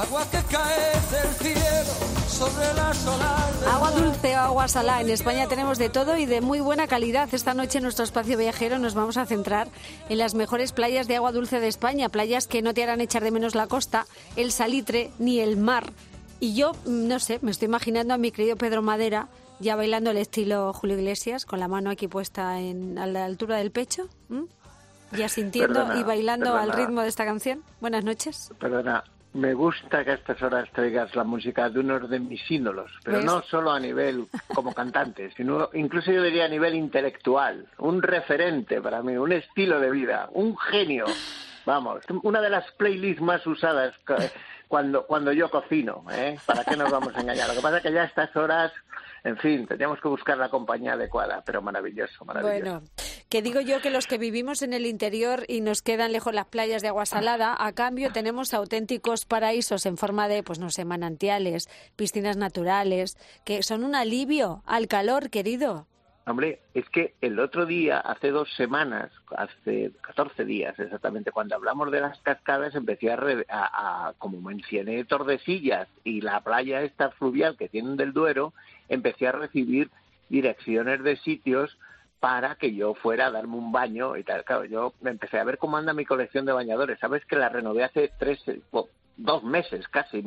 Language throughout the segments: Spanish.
Agua que cae del cielo sobre la solar. Agua dulce o agua salada. En España tenemos de todo y de muy buena calidad. Esta noche en nuestro espacio viajero nos vamos a centrar en las mejores playas de agua dulce de España. Playas que no te harán echar de menos la costa, el salitre ni el mar. Y yo, mm, no sé, me estoy imaginando a mi querido Pedro Madera ya bailando el estilo Julio Iglesias, con la mano aquí puesta en, a la altura del pecho. ¿m? Ya sintiendo Perdona, y bailando al perdona. ritmo de esta canción. Buenas noches. Perdona, me gusta que a estas horas traigas la música de uno de mis ídolos, pero ¿Ves? no solo a nivel como cantante, sino incluso yo diría a nivel intelectual, un referente para mí, un estilo de vida, un genio. Vamos, una de las playlists más usadas cu- cuando cuando yo cocino, ¿eh? ¿Para qué nos vamos a engañar? Lo que pasa es que ya a estas horas, en fin, tendríamos que buscar la compañía adecuada, pero maravilloso, maravilloso. Bueno, que digo yo que los que vivimos en el interior y nos quedan lejos las playas de agua salada, a cambio tenemos auténticos paraísos en forma de, pues no sé, manantiales, piscinas naturales, que son un alivio al calor, querido. Hombre, es que el otro día, hace dos semanas, hace 14 días exactamente, cuando hablamos de las cascadas, empecé a, re- a- a- como mencioné Tordesillas y la playa esta fluvial que tienen del Duero, empecé a recibir direcciones de sitios para que yo fuera a darme un baño y tal. Claro, yo me empecé a ver cómo anda mi colección de bañadores. Sabes que la renové hace tres, dos meses casi,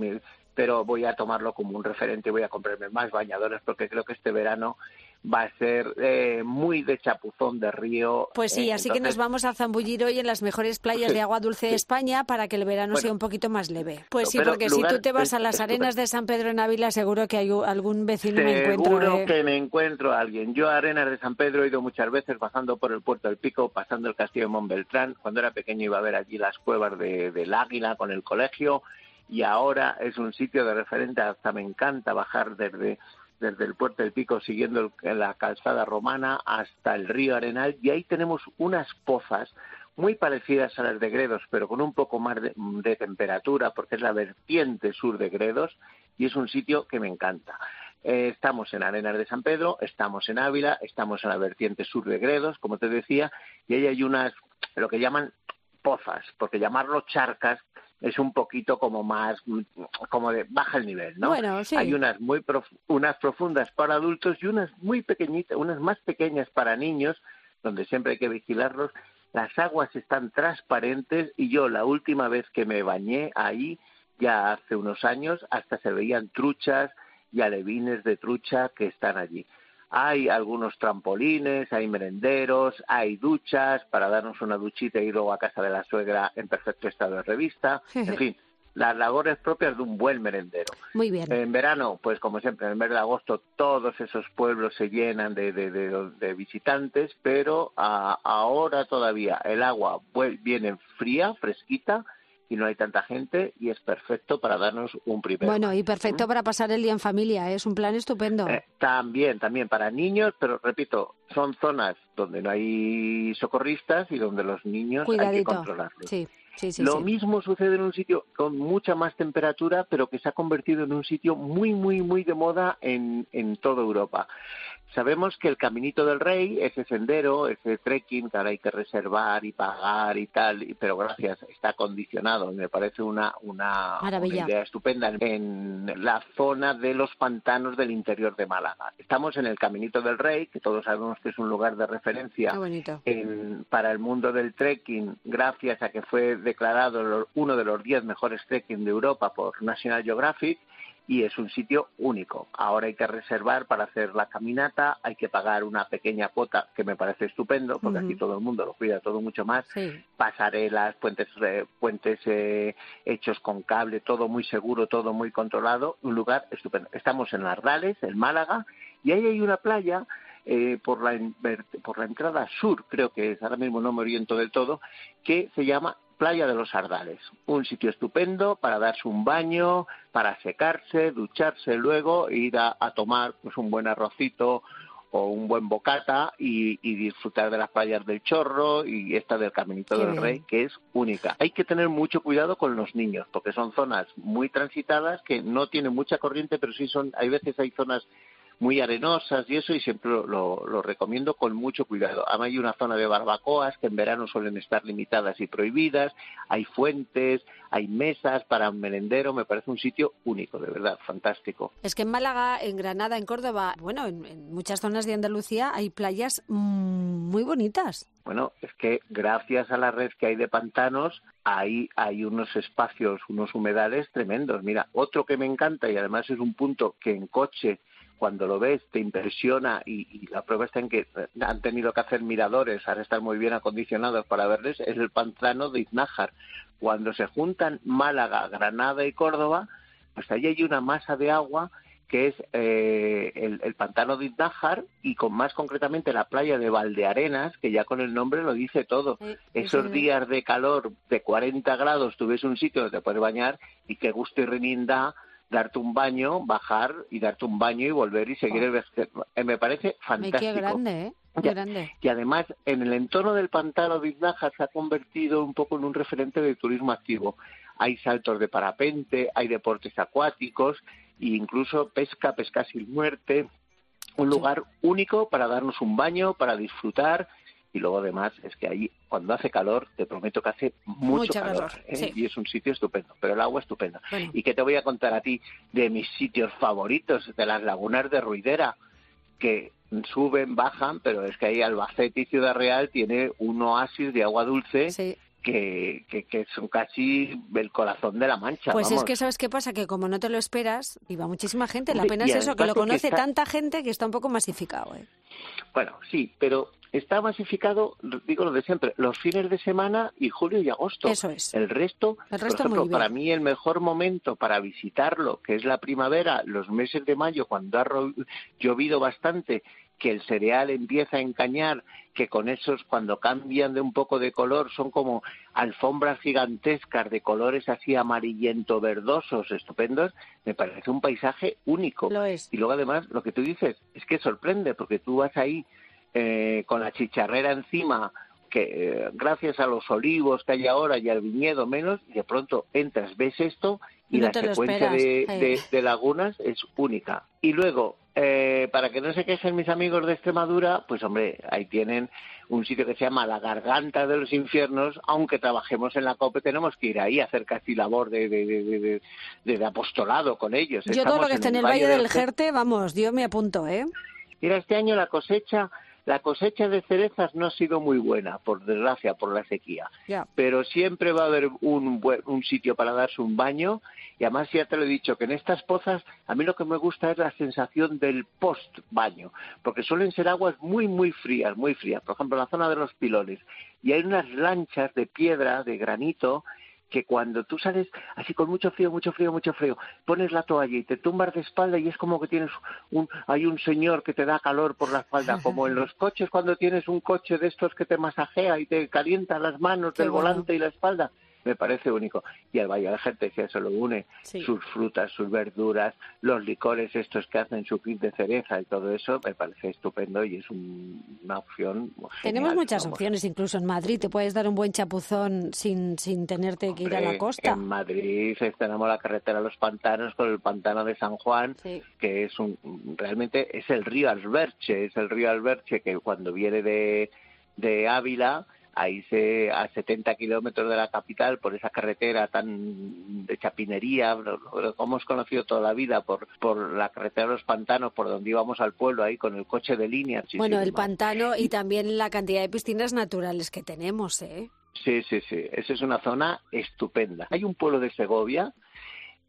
pero voy a tomarlo como un referente y voy a comprarme más bañadores porque creo que este verano va a ser eh, muy de chapuzón de río. Pues sí, Eh, así que nos vamos a zambullir hoy en las mejores playas de agua dulce de España para que el verano Bueno. sea un poquito más leve. Pues sí, porque si tú te vas a las arenas de San Pedro en Ávila, seguro que hay algún vecino me encuentro. Seguro ¿eh? que me encuentro a alguien. Yo a Arenas de San Pedro he ido muchas veces bajando por el puerto del Pico, pasando el castillo de Montbeltrán. Cuando era pequeño iba a ver allí las cuevas de- del Águila con el colegio y ahora es un sitio de referente. Hasta me encanta bajar desde, desde el puerto del Pico siguiendo el- la calzada romana hasta el río Arenal y ahí tenemos unas pozas muy parecidas a las de Gredos, pero con un poco más de, temperatura, porque es la vertiente sur de Gredos y es un sitio que me encanta. Eh, estamos en Arenas de San Pedro, estamos en Ávila, estamos en la vertiente sur de Gredos, como te decía, y ahí hay unas, lo que llaman pozas, porque llamarlo charcas es un poquito como más, como de baja el nivel, ¿no? Bueno, sí. Hay unas muy prof- unas profundas para adultos y unas muy pequeñitas, unas más pequeñas para niños, donde siempre hay que vigilarlos. Las aguas están transparentes y yo la última vez que me bañé ahí, ya hace unos años, hasta se veían truchas y alevines de trucha que están allí. Hay algunos trampolines, hay merenderos, hay duchas para darnos una duchita y luego a casa de la suegra en perfecto estado de revista. En fin, las labores propias de un buen merendero. Muy bien. En verano, pues como siempre, en el mes de agosto todos esos pueblos se llenan de, de- de- de visitantes, pero a- ahora todavía el agua viene fría, fresquita, y no hay tanta gente y es perfecto para darnos un primer Bueno, y perfecto para pasar el día en familia, ¿eh? es un plan estupendo. eh, también, también para niños, pero repito, son zonas donde no hay socorristas y donde los niños hay que Cuidadito. controlarlos. Sí, sí, sí. Lo sí. mismo sucede en un sitio con mucha más temperatura, pero que se ha convertido en un sitio muy, muy, muy de moda en, en toda Europa. Sabemos que el Caminito del Rey, ese sendero, ese trekking que ahora hay que reservar y pagar y tal, y- pero gracias, está condicionado. Me parece una, una, una idea estupenda en la zona de los pantanos del interior de Málaga. Estamos en el Caminito del Rey, que todos sabemos que es un lugar de referencia en- para el mundo del trekking, gracias a que fue declarado uno de los 10 mejores trekking de Europa por National Geographic y es un sitio único. Ahora hay que reservar para hacer la caminata, hay que pagar una pequeña cuota que me parece estupendo porque Ujú. aquí todo el mundo lo cuida todo mucho más. Sí. Pasarelas, puentes, eh, puentes eh, hechos con cable, todo muy seguro, todo muy controlado, un lugar estupendo. Estamos en Ardales, en Málaga, y ahí hay una playa eh, por, la, por la entrada sur, creo que es, ahora mismo no me oriento del todo, que se llama Playa de los Ardales. Un sitio estupendo para darse un baño, para secarse, ducharse luego, e ir a, a tomar pues un buen arrocito o un buen bocata y, y disfrutar de las playas del Chorro y esta del Caminito Qué del bien. Rey, que es única. Hay que tener mucho cuidado con los niños, porque son zonas muy transitadas que no tienen mucha corriente, pero sí son, hay veces hay zonas muy arenosas y eso, y siempre lo, lo- lo recomiendo con mucho cuidado. Además hay una zona de barbacoas que en verano suelen estar limitadas y prohibidas, hay fuentes, hay mesas para un merendero, me parece un sitio único, de verdad, fantástico. Es que en Málaga, en Granada, en Córdoba, bueno, en, en muchas zonas de Andalucía hay playas muy bonitas. Bueno, es que gracias a la red que hay de pantanos, ahí hay unos espacios, unos humedales tremendos. Mira, otro que me encanta y además es un punto que en coche, cuando lo ves, te impresiona y, y la prueba está en que han tenido que hacer miradores, ahora están muy bien acondicionados para verles, es el pantano de Iznájar. Cuando se juntan Málaga, Granada y Córdoba, pues ahí hay una masa de agua que es eh, el, el pantano de Iznájar y con más concretamente la playa de Valdearenas, que ya con el nombre lo dice todo. Sí, Esos sí, días de calor de 40 grados, tú ves un sitio donde te puedes bañar y qué gusto y renín da darte un baño, bajar y darte un baño y volver y seguir el veste- eh, Me parece fantástico. grande, ¿eh? Ya. grande. Y además, en el entorno del pantano de Iznájar se ha convertido un poco en un referente de turismo activo. Hay saltos de parapente, hay deportes acuáticos e incluso pesca, pesca sin muerte. Un lugar único para darnos un baño, para disfrutar. Y luego, además, es que ahí, cuando hace calor, te prometo que hace mucho Mucho calor. calor, ¿eh? sí. Y es un sitio estupendo, pero el agua estupenda. Bueno. ¿Y qué te voy a contar a ti de mis sitios favoritos, de las lagunas de Ruidera? que suben, bajan, pero es que ahí Albacete y Ciudad Real tiene un oasis de agua dulce Sí. Que, que, que son casi el corazón de la mancha. Pues es que sabes qué pasa, que como no te lo esperas, y va muchísima gente. La pena y es eso, que lo conoce está- tanta gente que está un poco masificado. ¿eh? Bueno, sí, pero está masificado, digo lo de siempre, los fines de semana y julio y agosto. Eso es. El resto, El resto por ejemplo, para mí el mejor momento para visitarlo, que es la primavera, los meses de mayo, cuando ha llovido bastante, que el cereal empieza a encañar, que con esos, cuando cambian de un poco de color, son como alfombras gigantescas de colores así amarillento verdosos, estupendos, me parece un paisaje único. Lo es. Y luego además, lo que tú dices, es que sorprende, porque tú vas ahí eh, con la chicharrera encima, que eh, gracias a los olivos que hay ahora y al viñedo menos, y de pronto entras, ves esto y No la secuencia de, de- de lagunas es única. Y luego, eh, para que no se quejen mis amigos de Extremadura, pues hombre, ahí tienen un sitio que se llama La Garganta de los Infiernos, aunque trabajemos en la COPE, tenemos que ir ahí a hacer casi labor de, de, de, de- apostolado con ellos. Yo todo lo que esté en el Valle del Ger- Jerte, vamos, yo me apunto, ¿eh? Mira, este año la cosecha, la cosecha de cerezas no ha sido muy buena, por desgracia, por la sequía. Pero siempre va a haber un, buen- un sitio para darse un baño. Y además ya te lo he dicho, que en estas pozas a mí lo que me gusta es la sensación del post-baño, porque suelen ser aguas muy, muy frías, muy frías. Por ejemplo, en la zona de los pilones. Y hay unas lanchas de piedra, de granito, que cuando tú sales así con mucho frío, mucho frío, mucho frío, pones la toalla y te tumbas de espalda y es como que tienes un, hay un señor que te da calor por la espalda, como en los coches cuando tienes un coche de estos que te masajea y te calienta las manos Qué del bueno. volante y la espalda. Me parece único. Y al Valle de la gente que se lo une, Sí. sus frutas, sus verduras, los licores estos que hacen su kit de cereza y todo eso, me parece estupendo y es un- una opción genial, Tenemos muchas vamos. opciones, incluso en Madrid te puedes dar un buen chapuzón sin, sin tenerte que ir a la costa. En Madrid tenemos la carretera de los pantanos con el pantano de San Juan, Sí. que es un realmente es el río Alberche, es el río Alberche que cuando viene de, de Ávila, ahí se a 70 kilómetros de la capital por esa carretera tan de chapinería, como hemos conocido toda la vida por por la carretera de los pantanos, por donde íbamos al pueblo ahí con el coche de línea. bueno, el pantano y también la cantidad de piscinas naturales que tenemos, ¿eh? Sí, sí, sí. Esa es una zona estupenda. Hay un pueblo de Segovia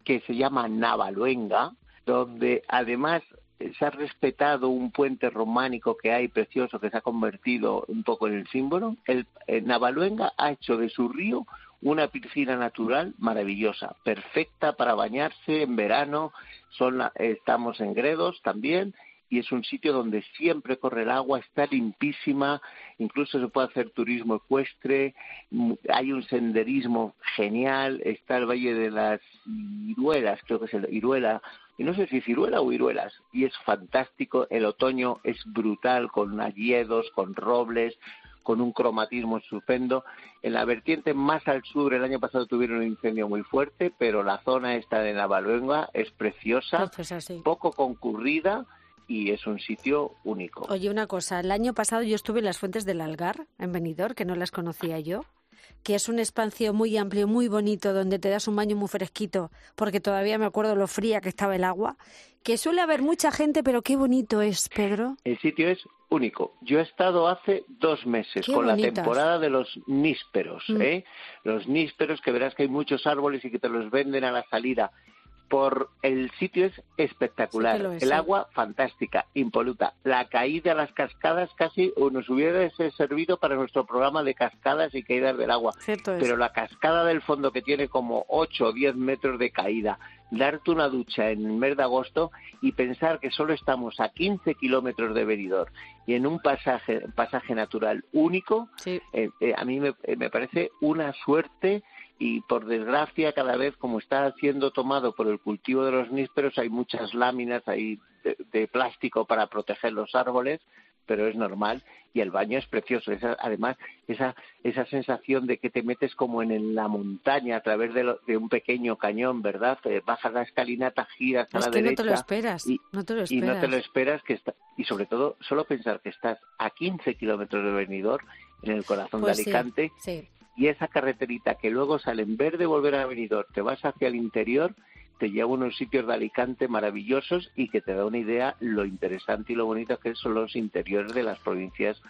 que se llama Navaluenga, donde además se ha respetado un puente románico que hay precioso que se ha convertido un poco en el símbolo. El, eh, Navaluenga ha hecho de su río una piscina natural maravillosa, perfecta para bañarse en verano. Son la- estamos en Gredos también y es un sitio donde siempre corre el agua, está limpísima incluso se puede hacer turismo ecuestre, mm, hay un senderismo genial, está el Valle de las Iruelas, creo que es el Iruela, y no sé si ciruela o iruelas, y es fantástico, el otoño es brutal, con alledos, con robles, con un cromatismo estupendo. En la vertiente más al sur, el año pasado tuvieron un incendio muy fuerte, pero la zona esta de Navaluenga es preciosa, poco concurrida y es un sitio único. Oye, una cosa, el año pasado yo estuve en las fuentes del Algar, en Benidorm, que no las conocía yo que es un espacio muy amplio, muy bonito, donde te das un baño muy fresquito, porque todavía me acuerdo lo fría que estaba el agua, que suele haber mucha gente, pero qué bonito es, Pedro. El sitio es único. Yo he estado hace dos meses con la temporada de los nísperos, mm. ¿eh? Los nísperos, que verás que hay muchos árboles y que te los venden a la salida por el sitio es espectacular, el agua fantástica, impoluta, la caída a las cascadas casi nos hubiera servido para nuestro programa de cascadas y caídas del agua, pero la cascada del fondo que tiene como 8 o 10 metros de caída, darte una ducha en el mes de agosto y pensar que solo estamos a 15 kilómetros de Benidorm y en un pasaje, pasaje natural único, eh, eh, a mí me, me parece una suerte y por desgracia cada vez como está siendo tomado por el cultivo de los nísperos hay muchas láminas ahí de, plástico para proteger los árboles pero es normal y el baño es precioso. Además esa esa sensación de que te metes como en, la montaña a través de, un pequeño cañón verdad bajas la escalinata giras a la derecha no te lo esperas y no te lo esperas y no te lo esperas. que está, y sobre todo solo pensar que estás a 15 kilómetros de Benidorm en el corazón de pues Alicante sí y esa carreterita que luego sale en vez de volver a Benidorm, te vas hacia el interior, te lleva a unos sitios de Alicante maravillosos y que te da una idea lo interesante y lo bonito que son los interiores de las provincias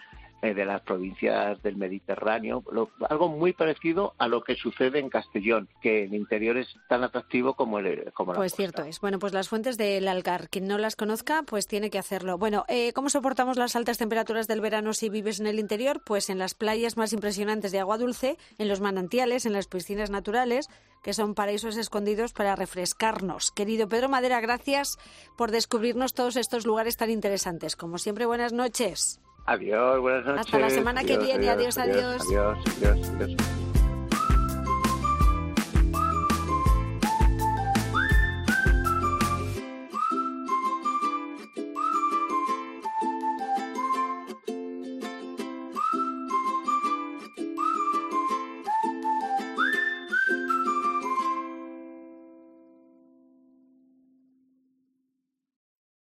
eh, de las provincias del Mediterráneo, algo muy parecido a lo que sucede en Castellón, que el interior es tan atractivo como el como la Pues cierto es. Bueno, pues las fuentes del Algar, quien no las conozca, pues tiene que hacerlo. Bueno, eh, ¿cómo soportamos las altas temperaturas del verano si vives en el interior? Pues en las playas más impresionantes de agua dulce, en los manantiales, en las piscinas naturales, que son paraísos escondidos para refrescarnos. Querido Pedro Madera, gracias por descubrirnos todos estos lugares tan interesantes. Como siempre, buenas noches. Adiós, buenas noches. Hasta la semana que viene. adiós. adiós. Adiós, adiós. adiós.